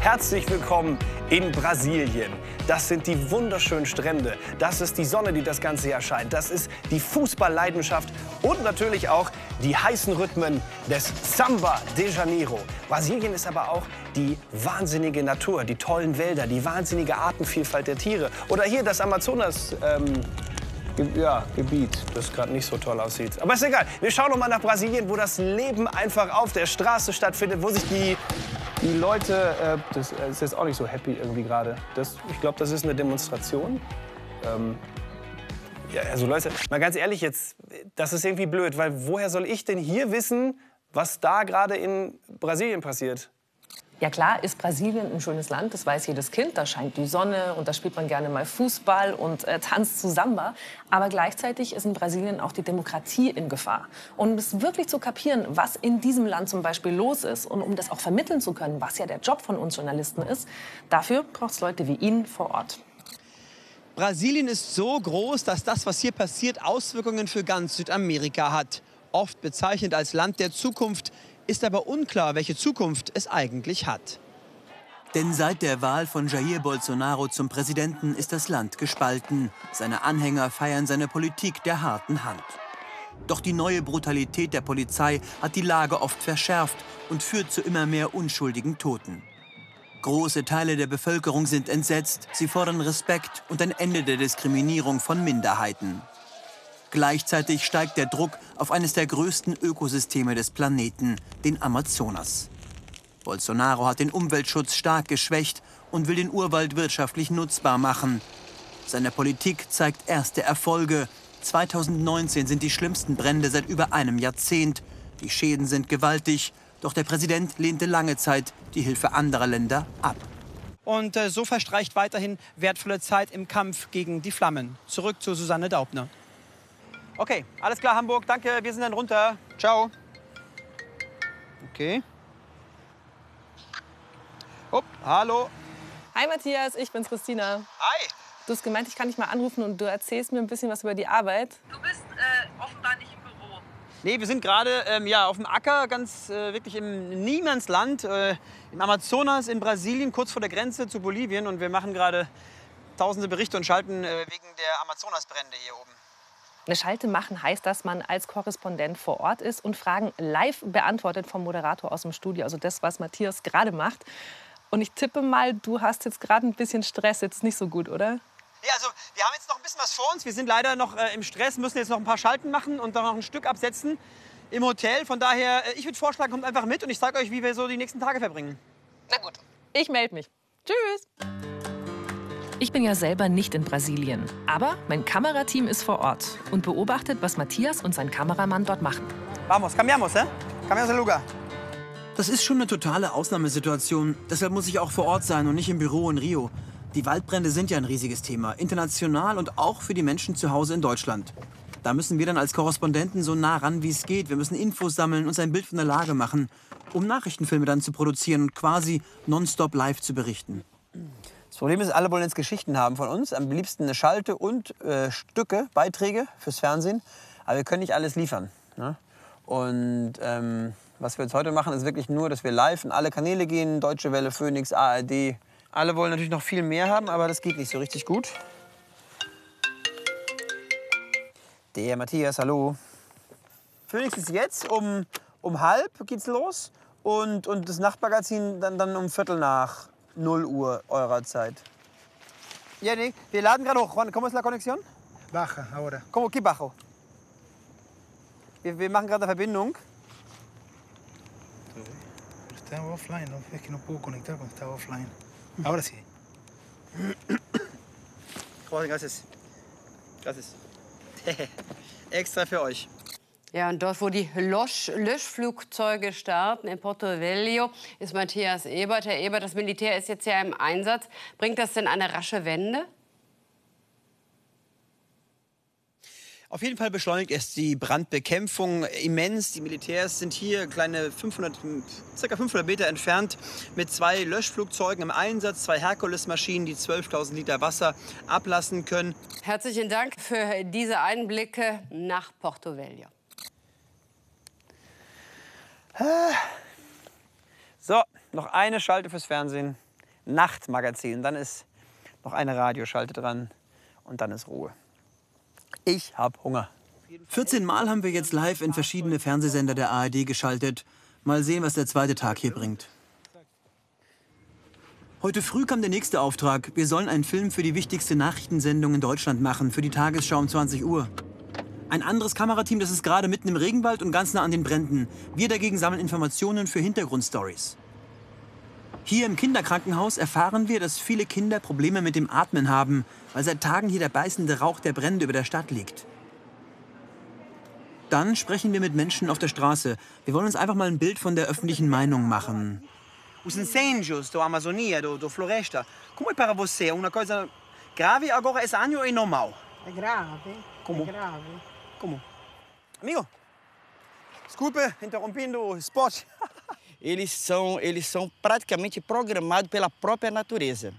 Herzlich willkommen in Brasilien. Das sind die wunderschönen Strände. Das ist die Sonne, die das ganze Jahr scheint. Das ist die Fußballleidenschaft und natürlich auch die heißen Rhythmen des Samba de Janeiro. Brasilien ist aber auch die wahnsinnige Natur, die tollen Wälder, die wahnsinnige Artenvielfalt der Tiere. Oder hier das Amazonas. Ähm, ja, Gebiet, das gerade nicht so toll aussieht. Aber ist egal. Wir schauen noch mal nach Brasilien, wo das Leben einfach auf der Straße stattfindet, wo sich die die Leute, äh, das ist jetzt auch nicht so happy irgendwie gerade. Ich glaube, das ist eine Demonstration. Ähm, ja, also Leute, mal ganz ehrlich jetzt, das ist irgendwie blöd, weil woher soll ich denn hier wissen, was da gerade in Brasilien passiert? Ja klar ist Brasilien ein schönes Land, das weiß jedes Kind. Da scheint die Sonne und da spielt man gerne mal Fußball und äh, tanzt zu Samba. Aber gleichzeitig ist in Brasilien auch die Demokratie in Gefahr. Und um es wirklich zu kapieren, was in diesem Land zum Beispiel los ist und um das auch vermitteln zu können, was ja der Job von uns Journalisten ist, dafür braucht es Leute wie ihn vor Ort. Brasilien ist so groß, dass das, was hier passiert, Auswirkungen für ganz Südamerika hat. Oft bezeichnet als Land der Zukunft, ist aber unklar, welche Zukunft es eigentlich hat. Denn seit der Wahl von Jair Bolsonaro zum Präsidenten ist das Land gespalten. Seine Anhänger feiern seine Politik der harten Hand. Doch die neue Brutalität der Polizei hat die Lage oft verschärft und führt zu immer mehr unschuldigen Toten. Große Teile der Bevölkerung sind entsetzt, sie fordern Respekt und ein Ende der Diskriminierung von Minderheiten. Gleichzeitig steigt der Druck auf eines der größten Ökosysteme des Planeten, den Amazonas. Bolsonaro hat den Umweltschutz stark geschwächt und will den Urwald wirtschaftlich nutzbar machen. Seine Politik zeigt erste Erfolge. 2019 sind die schlimmsten Brände seit über einem Jahrzehnt. Die Schäden sind gewaltig, doch der Präsident lehnte lange Zeit die Hilfe anderer Länder ab. Und äh, so verstreicht weiterhin wertvolle Zeit im Kampf gegen die Flammen. Zurück zu Susanne Daubner. Okay, alles klar, Hamburg. Danke, wir sind dann runter. Ciao. Okay. Hopp, hallo. Hi Matthias, ich bin's Christina. Hi. Du hast gemeint, ich kann dich mal anrufen und du erzählst mir ein bisschen was über die Arbeit. Du bist äh, offenbar nicht im Büro. Nee, wir sind gerade ähm, ja, auf dem Acker, ganz äh, wirklich im Niemandsland, äh, im Amazonas in Brasilien, kurz vor der Grenze zu Bolivien. Und wir machen gerade tausende Berichte und schalten äh, wegen der Amazonasbrände hier oben. Eine Schalte machen heißt, dass man als Korrespondent vor Ort ist und Fragen live beantwortet vom Moderator aus dem Studio. Also das, was Matthias gerade macht. Und ich tippe mal, du hast jetzt gerade ein bisschen Stress. Jetzt nicht so gut, oder? Ja, also wir haben jetzt noch ein bisschen was vor uns. Wir sind leider noch äh, im Stress, müssen jetzt noch ein paar Schalten machen und dann noch ein Stück absetzen im Hotel. Von daher, äh, ich würde vorschlagen, kommt einfach mit und ich zeige euch, wie wir so die nächsten Tage verbringen. Na gut, ich melde mich. Tschüss. Ich bin ja selber nicht in Brasilien, aber mein Kamerateam ist vor Ort und beobachtet, was Matthias und sein Kameramann dort machen. Vamos, cambiamos, eh? Cambiamos el lugar. Das ist schon eine totale Ausnahmesituation. Deshalb muss ich auch vor Ort sein und nicht im Büro in Rio. Die Waldbrände sind ja ein riesiges Thema, international und auch für die Menschen zu Hause in Deutschland. Da müssen wir dann als Korrespondenten so nah ran, wie es geht. Wir müssen Infos sammeln, uns ein Bild von der Lage machen, um Nachrichtenfilme dann zu produzieren und quasi nonstop live zu berichten. Das Problem ist, alle wollen jetzt Geschichten haben von uns. Am liebsten eine Schalte und äh, Stücke, Beiträge fürs Fernsehen. Aber wir können nicht alles liefern. Ne? Und ähm, was wir jetzt heute machen, ist wirklich nur, dass wir live in alle Kanäle gehen. Deutsche Welle, Phoenix, ARD. Alle wollen natürlich noch viel mehr haben, aber das geht nicht so richtig gut. Der Matthias, hallo. Phoenix ist jetzt um, um halb geht's los und, und das Nachtmagazin dann, dann um Viertel nach 0 Uhr eurer Zeit. Jenny, wir laden gerade hoch. ¿Cómo es la conexión? Baja ahora. ¿Cómo que bajo? Wir, wir machen gerade eine Verbindung. Estaba offline, ¿no? es que no puedo conectar cuando estaba offline. Ahora sí. Jorge, gracias. Gracias. Extra für euch. Ja, und dort, wo die Lösch Löschflugzeuge starten, in Porto Velho, ist Matthias Ebert. Herr Ebert, das Militär ist jetzt ja im Einsatz. Bringt das denn eine rasche Wende? Auf jeden Fall beschleunigt es die Brandbekämpfung immens. Die Militärs sind hier kleine 500, circa 500 Meter entfernt mit zwei Löschflugzeugen im Einsatz, zwei Herkules-Maschinen, die 12.000 Liter Wasser ablassen können. Herzlichen Dank für diese Einblicke nach Porto Velho. So, noch eine Schalte fürs Fernsehen. Nachtmagazin. Dann ist noch eine Radioschalte dran. Und dann ist Ruhe. Ich hab Hunger. 14 Mal haben wir jetzt live in verschiedene Fernsehsender der ARD geschaltet. Mal sehen, was der zweite Tag hier bringt. Heute früh kam der nächste Auftrag. Wir sollen einen Film für die wichtigste Nachrichtensendung in Deutschland machen, für die Tagesschau um 20 Uhr. Ein anderes Kamerateam, das ist gerade mitten im Regenwald und ganz nah an den Bränden. Wir dagegen sammeln Informationen für Hintergrundstories. Hier im Kinderkrankenhaus erfahren wir, dass viele Kinder Probleme mit dem Atmen haben, weil seit Tagen hier der beißende Rauch der Brände über der Stadt liegt. Dann sprechen wir mit Menschen auf der Straße. Wir wollen uns einfach mal ein Bild von der öffentlichen Meinung machen. Os incêndios da Amazônia, do, do Floresta, como é para você? Uma coisa grave agora esse ano é normal? É grave. Como? É grave. Como? Amigo, desculpe interrompendo o spot. eles são, eles são praticamente programados pela própria natureza.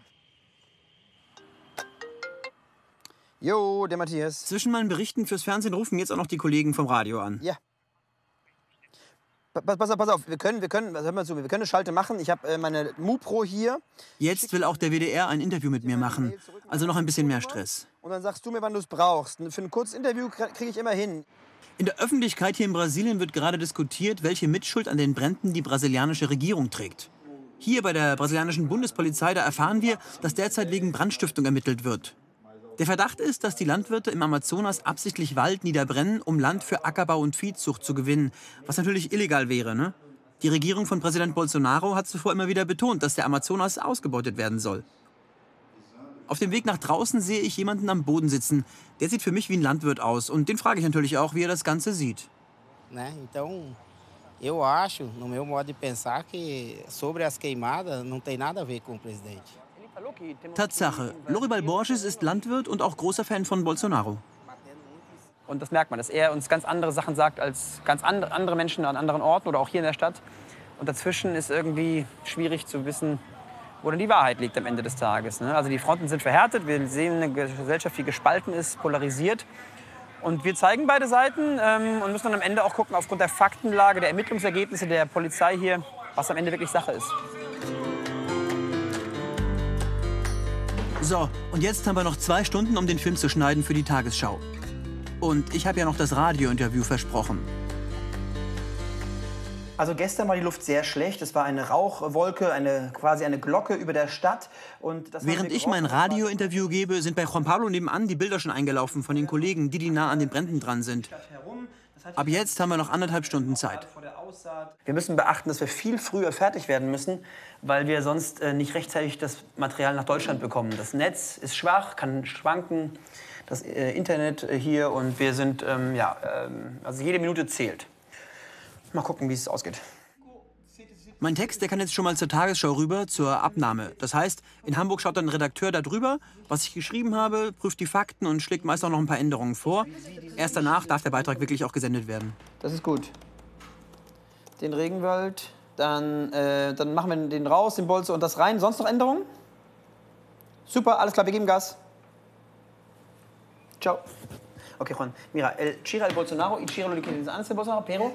Jo, der Matthias. Zwischen meinen Berichten fürs Fernsehen rufen jetzt auch noch die Kollegen vom Radio an. Ja. Pa- Pass auf, pass auf, wir können, wir können, also hör mal zu, wir können eine Schalte machen. Ich habe äh, meine MuPro hier Jetzt will auch der WDR ein Interview mit mir machen. Also noch ein bisschen mehr Stress. und dann sagst du mir, wann du es brauchst. Für ein kurzes Interview kriege ich immer hin. In der Öffentlichkeit hier in Brasilien wird gerade diskutiert, welche Mitschuld an den Bränden die brasilianische Regierung trägt. Hier bei der brasilianischen Bundespolizei, da erfahren wir, dass derzeit wegen Brandstiftung ermittelt wird. Der Verdacht ist, dass die Landwirte im Amazonas absichtlich Wald niederbrennen, um Land für Ackerbau und Viehzucht zu gewinnen, was natürlich illegal wäre. Ne? Die Regierung von Präsident Bolsonaro hat zuvor immer wieder betont, dass der Amazonas ausgebeutet werden soll. Auf dem Weg nach draußen sehe ich jemanden am Boden sitzen. Der sieht für mich wie ein Landwirt aus. Und den frage ich natürlich auch, wie er das Ganze sieht. Né? Então, eu acho, no meu modo de pensar, que sobre as queimadas não. Tatsache, Loribal Borges ist Landwirt und auch großer Fan von Bolsonaro. Und das merkt man, dass er uns ganz andere Sachen sagt als ganz andere, Menschen an anderen Orten oder auch hier in der Stadt. Und dazwischen ist irgendwie schwierig zu wissen, wo denn die Wahrheit liegt am Ende des Tages. Ne? Also die Fronten sind verhärtet, wir sehen eine Gesellschaft, die gespalten ist, polarisiert. Und wir zeigen beide Seiten ähm, und müssen dann am Ende auch gucken, aufgrund der Faktenlage, der Ermittlungsergebnisse der Polizei hier, was am Ende wirklich Sache ist. So, und jetzt haben wir noch zwei Stunden, um den Film zu schneiden für die Tagesschau. Und ich habe ja noch das Radiointerview versprochen. Also gestern war die Luft sehr schlecht. Es war eine Rauchwolke, eine, quasi eine Glocke über der Stadt. Und Während ich mein. Radiointerview gebe, sind bei Juan Pablo nebenan die Bilder schon eingelaufen von den Kollegen, die, die nah an den Bränden dran sind. Ab jetzt haben wir noch anderthalb Stunden Zeit. Wir müssen beachten, dass wir viel früher fertig werden müssen, weil wir sonst äh, nicht rechtzeitig das Material nach Deutschland bekommen. Das Netz ist schwach, kann schwanken, das äh, Internet äh, hier und wir sind, ähm, ja, ähm, also jede Minute zählt. Mal gucken, wie es ausgeht. Mein Text, der kann jetzt schon mal zur Tagesschau rüber, zur Abnahme. Das heißt, in Hamburg schaut dann ein Redakteur da drüber, was ich geschrieben habe, prüft die Fakten und schlägt meist auch noch ein paar Änderungen vor. Erst danach darf der Beitrag wirklich auch gesendet werden. Das ist gut. Den Regenwald, dann, äh, dann machen wir den raus, den Bolze und das rein. Sonst noch Änderungen? Super, alles klar, wir geben Gas. Ciao. Okay, Juan. Mira, el Chira el Bolsonaro y Chira lo que antes de Bolsonaro, pero...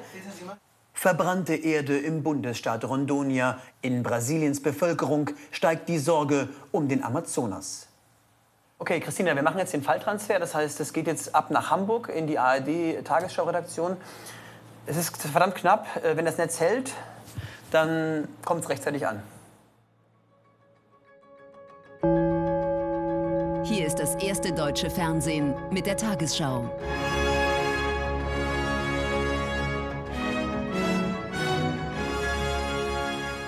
Verbrannte Erde im Bundesstaat Rondonia. In Brasiliens Bevölkerung steigt die Sorge um den Amazonas. Okay, Christina, wir machen jetzt den Falltransfer. Das heißt, es geht jetzt ab nach Hamburg in die ARD-Tagesschau-Redaktion. Es ist verdammt knapp. Äh, Wenn das Netz hält, dann kommt es rechtzeitig an. Hier ist das erste deutsche Fernsehen mit der Tagesschau.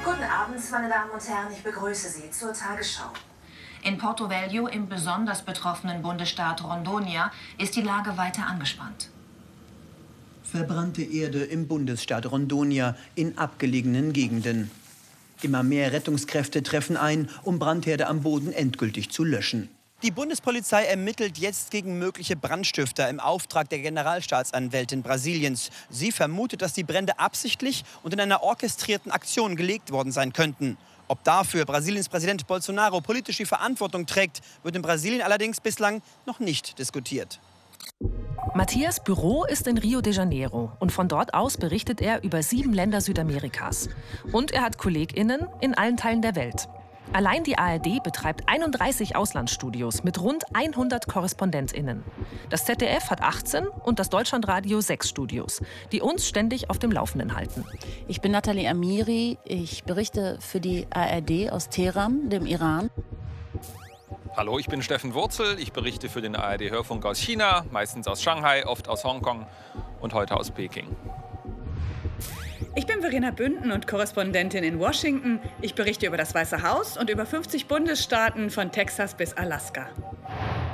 Guten Abend, meine Damen und Herren. Ich begrüße Sie zur Tagesschau. In Porto Velho, im besonders betroffenen Bundesstaat Rondonia, ist die Lage weiter angespannt. Verbrannte Erde im Bundesstaat Rondonia in abgelegenen Gegenden. Immer mehr Rettungskräfte treffen ein, um Brandherde am Boden endgültig zu löschen. Die Bundespolizei ermittelt jetzt gegen mögliche Brandstifter im Auftrag der Generalstaatsanwältin Brasiliens. Sie vermutet, dass die Brände absichtlich und in einer orchestrierten Aktion gelegt worden sein könnten. Ob dafür Brasiliens Präsident Bolsonaro politisch die Verantwortung trägt, wird in Brasilien allerdings bislang noch nicht diskutiert. Matthias Büro ist in Rio de Janeiro und von dort aus berichtet er über sieben Länder Südamerikas. Und er hat KollegInnen in allen Teilen der Welt. Allein die ARD betreibt 31 Auslandsstudios mit rund 100 KorrespondentInnen. Das ZDF hat 18 und das Deutschlandradio 6 Studios, die uns ständig auf dem Laufenden halten. Ich bin Nathalie Amiri. Ich berichte für die ARD aus Teheran, dem Iran. Hallo, ich bin Steffen Wurzel. Ich berichte für den ARD-Hörfunk aus China, meistens aus Shanghai, oft aus Hongkong und heute aus Peking. Ich bin Verena Bünden und Korrespondentin in Washington. Ich berichte über das Weiße Haus und über 50 Bundesstaaten von Texas bis Alaska.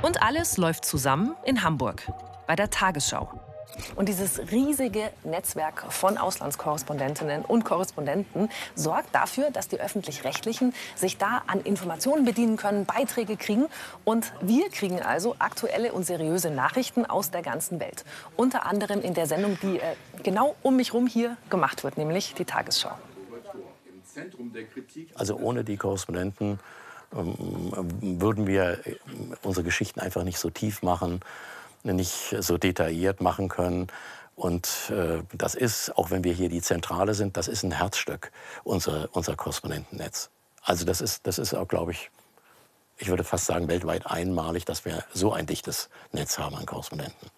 Und alles läuft zusammen in Hamburg bei der Tagesschau. Und dieses riesige Netzwerk von Auslandskorrespondentinnen und Korrespondenten sorgt dafür, dass die öffentlich-rechtlichen sich da an Informationen bedienen können, Beiträge kriegen. Und wir kriegen also aktuelle und seriöse Nachrichten aus der ganzen Welt. Unter anderem in der Sendung, die äh, genau um mich herum hier gemacht wird, nämlich die Tagesschau. Also ohne die Korrespondenten ähm, würden wir äh, unsere Geschichten einfach nicht so tief machen nicht so detailliert machen können. Und äh, das ist, auch wenn wir hier die Zentrale sind, das ist ein Herzstück unser, unser Korrespondentennetz. Also das ist, das ist auch, glaube ich, ich würde fast sagen, weltweit einmalig, dass wir so ein dichtes Netz haben an Korrespondenten.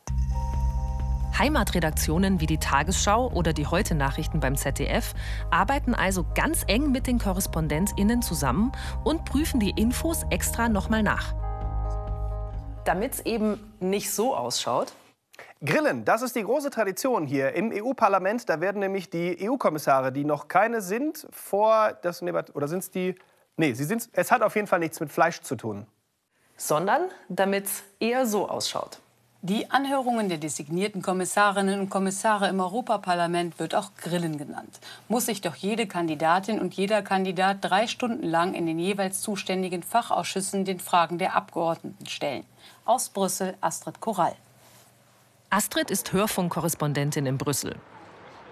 Heimatredaktionen wie die Tagesschau oder die Heute-Nachrichten beim ZDF arbeiten also ganz eng mit den KorrespondentInnen zusammen und prüfen die Infos extra nochmal nach damit es eben nicht so ausschaut. Grillen, das ist die große Tradition hier im EU-Parlament. Da werden nämlich die EU-Kommissare, die noch keine sind, vor das oder sind es die? Nee, sie sind. Es hat auf jeden Fall nichts mit Fleisch zu tun, sondern damit es eher so ausschaut. Die Anhörungen der designierten Kommissarinnen und Kommissare im Europaparlament wird auch Grillen genannt. Muss sich doch jede Kandidatin und jeder Kandidat drei Stunden lang in den jeweils zuständigen Fachausschüssen den Fragen der Abgeordneten stellen. Aus Brüssel Astrid Korall. Astrid ist Hörfunkkorrespondentin in Brüssel.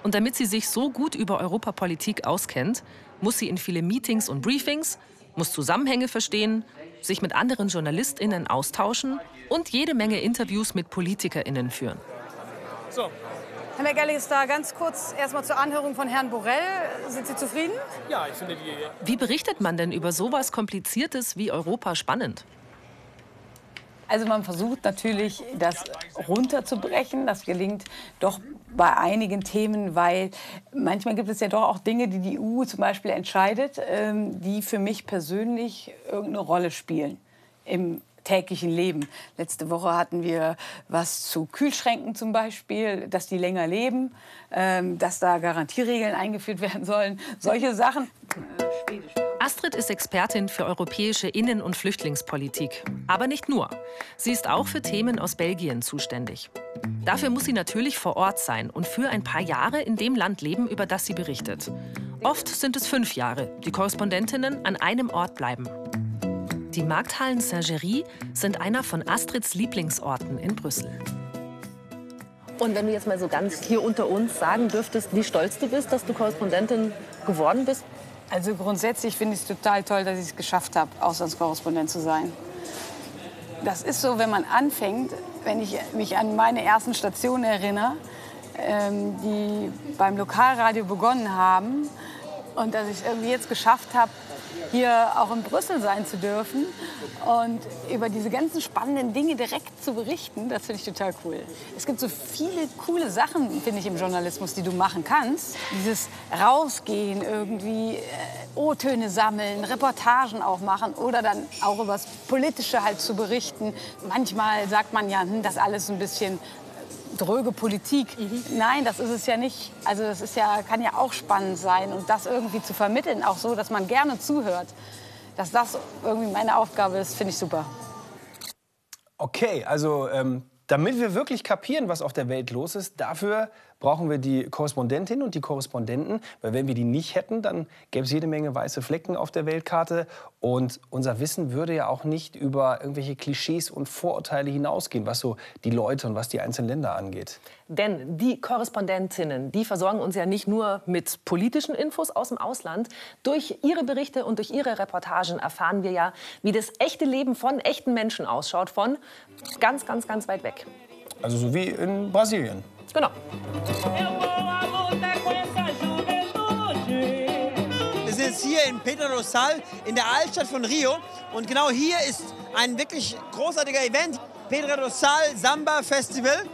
Und damit sie sich so gut über Europapolitik auskennt, muss sie in viele Meetings und Briefings, muss Zusammenhänge verstehen, sich mit anderen JournalistInnen austauschen und jede Menge Interviews mit PolitikerInnen führen. So. Herr McAllister, ganz kurz erstmal zur Anhörung von Herrn Borrell. Sind Sie zufrieden? Ja, ich finde die. Wie berichtet man denn über sowas Kompliziertes wie Europa spannend? Also man versucht natürlich, das runterzubrechen. Das gelingt doch bei einigen Themen, weil manchmal gibt es ja doch auch Dinge, die die EU zum Beispiel entscheidet, ähm, die für mich persönlich irgendeine Rolle spielen im täglichen Leben. Letzte Woche hatten wir was zu Kühlschränken zum Beispiel, dass die länger leben, ähm, dass da Garantieregeln eingeführt werden sollen. Solche Sachen. Astrid ist Expertin für europäische Innen- und Flüchtlingspolitik. Aber nicht nur. Sie ist auch für Themen aus Belgien zuständig. Dafür muss sie natürlich vor Ort sein und für ein paar Jahre in dem Land leben, über das sie berichtet. Oft sind es fünf Jahre, die Korrespondentinnen an einem Ort bleiben. Die Markthallen Saint-Géry sind einer von Astrids Lieblingsorten in Brüssel. Und wenn du jetzt mal so ganz hier unter uns sagen dürftest, wie stolz du bist, dass du Korrespondentin geworden bist? Also grundsätzlich finde ich es total toll, dass ich es geschafft habe, Auslandskorrespondent zu sein. Das ist so, wenn man anfängt, wenn ich mich an meine ersten Stationen erinnere, ähm, die beim Lokalradio begonnen haben und dass ich es irgendwie jetzt geschafft habe, hier auch in Brüssel sein zu dürfen und über diese ganzen spannenden Dinge direkt zu berichten, das finde ich total cool. Es gibt so viele coole Sachen, finde ich, im Journalismus, die du machen kannst. Dieses Rausgehen, irgendwie äh, O-Töne sammeln, Reportagen auch machen oder dann auch über das Politische halt zu berichten. Manchmal sagt man ja, hm, das alles ein bisschen dröge Politik. Mhm. Nein, das ist es ja nicht. Also das ist ja, kann ja auch spannend sein und das irgendwie zu vermitteln, auch so, dass man gerne zuhört. Dass das irgendwie meine Aufgabe ist, finde ich super. Okay, also ähm, damit wir wirklich kapieren, was auf der Welt los ist, dafür brauchen wir die Korrespondentinnen und die Korrespondenten, weil wenn wir die nicht hätten, dann gäbe es jede Menge weiße Flecken auf der Weltkarte und unser Wissen würde ja auch nicht über irgendwelche Klischees und Vorurteile hinausgehen, was so die Leute und was die einzelnen Länder angeht. Denn die Korrespondentinnen, die versorgen uns ja nicht nur mit politischen Infos aus dem Ausland. Durch ihre Berichte und durch ihre Reportagen erfahren wir ja, wie das echte Leben von echten Menschen ausschaut, von ganz, ganz, ganz weit weg. Also so wie in Brasilien. Genau. Wir sind jetzt hier in Pedro Rosal in der Altstadt von Rio. Und genau hier ist ein wirklich großartiger Event. Pedro Rosal Samba Festival.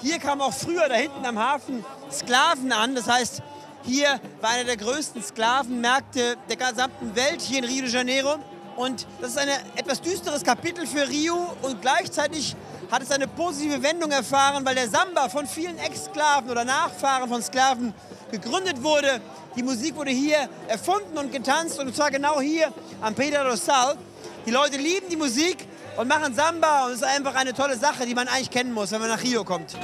Hier kamen auch früher da hinten am Hafen Sklaven an. Das heißt, hier war einer der größten Sklavenmärkte der gesamten Welt, hier in Rio de Janeiro. Und das ist ein etwas düsteres Kapitel für Rio und gleichzeitig hat es eine positive Wendung erfahren, weil der Samba von vielen Ex-Sklaven oder Nachfahren von Sklaven gegründet wurde. Die Musik wurde hier erfunden und getanzt und zwar genau hier am Pedro Rosal. Die Leute lieben die Musik und machen Samba und es ist einfach eine tolle Sache, die man eigentlich kennen muss, wenn man nach Rio kommt.